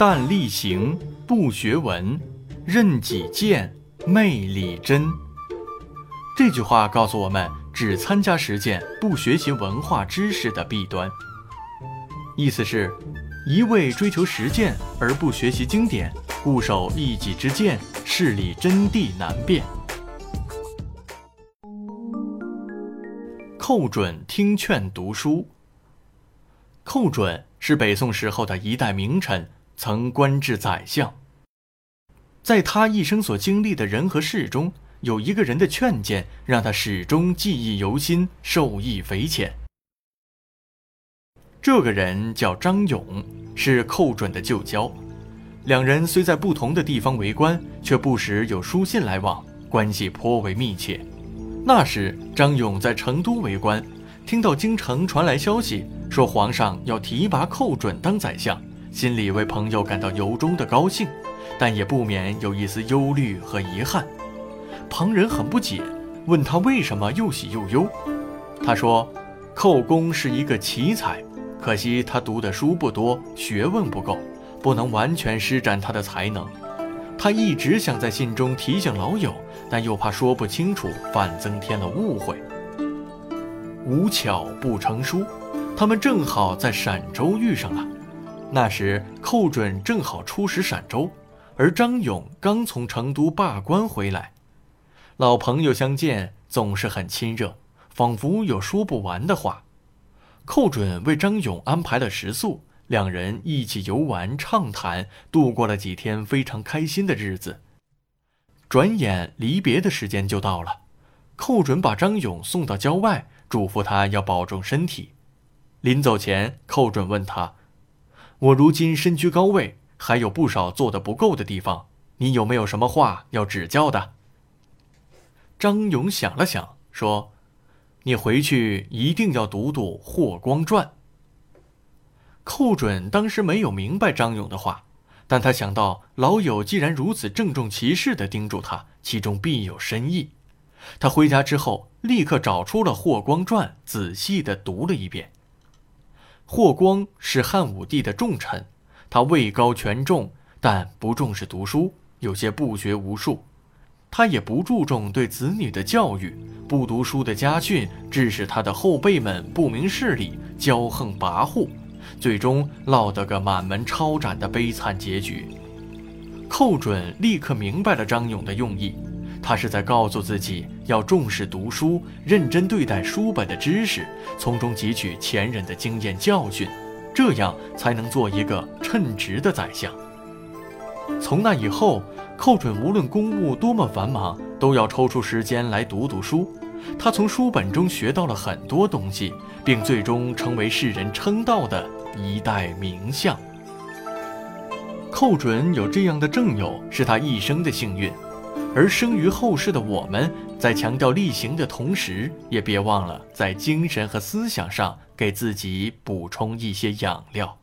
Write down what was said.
但力行，不学文，任己见，昧理真。这句话告诉我们，只参加实践，不学习文化知识的弊端。意思是，一味追求实践而不学习经典，固守一己之见，事理真谛难辨。寇准听劝读书。寇准是北宋时候的一代名臣，曾官至宰相。在他一生所经历的人和事中，有一个人的劝谏，让他始终记忆犹新，受益匪浅。这个人叫张勇，是寇准的旧交。两人虽在不同的地方为官，却不时有书信来往，关系颇为密切。那时，张勇在成都为官，听到京城传来消息，说皇上要提拔寇准当宰相，心里为朋友感到由衷的高兴，但也不免有一丝忧虑和遗憾。旁人很不解，问他为什么又喜又忧。他说：“寇公是一个奇才，可惜他读的书不多，学问不够，不能完全施展他的才能。他一直想在信中提醒老友。”但又怕说不清楚，反增添了误会。无巧不成书，他们正好在陕州遇上了。那时寇准正好出使陕州，而张勇刚从成都罢官回来。老朋友相见总是很亲热，仿佛有说不完的话。寇准为张勇安排了食宿，两人一起游玩畅谈，度过了几天非常开心的日子。转眼离别的时间就到了，寇准把张勇送到郊外，嘱咐他要保重身体。临走前，寇准问他：“我如今身居高位，还有不少做的不够的地方，你有没有什么话要指教的？”张勇想了想，说：“你回去一定要读读《霍光传》。”寇准当时没有明白张勇的话。但他想到老友既然如此郑重其事地叮嘱他，其中必有深意。他回家之后，立刻找出了《霍光传》，仔细地读了一遍。霍光是汉武帝的重臣，他位高权重，但不重视读书，有些不学无术。他也不注重对子女的教育，不读书的家训，致使他的后辈们不明事理，骄横跋扈。最终落得个满门抄斩的悲惨结局。寇准立刻明白了张勇的用意，他是在告诉自己要重视读书，认真对待书本的知识，从中汲取前人的经验教训，这样才能做一个称职的宰相。从那以后，寇准无论公务多么繁忙，都要抽出时间来读读书。他从书本中学到了很多东西，并最终成为世人称道的。一代名相，寇准有这样的正友，是他一生的幸运。而生于后世的我们，在强调力行的同时，也别忘了在精神和思想上给自己补充一些养料。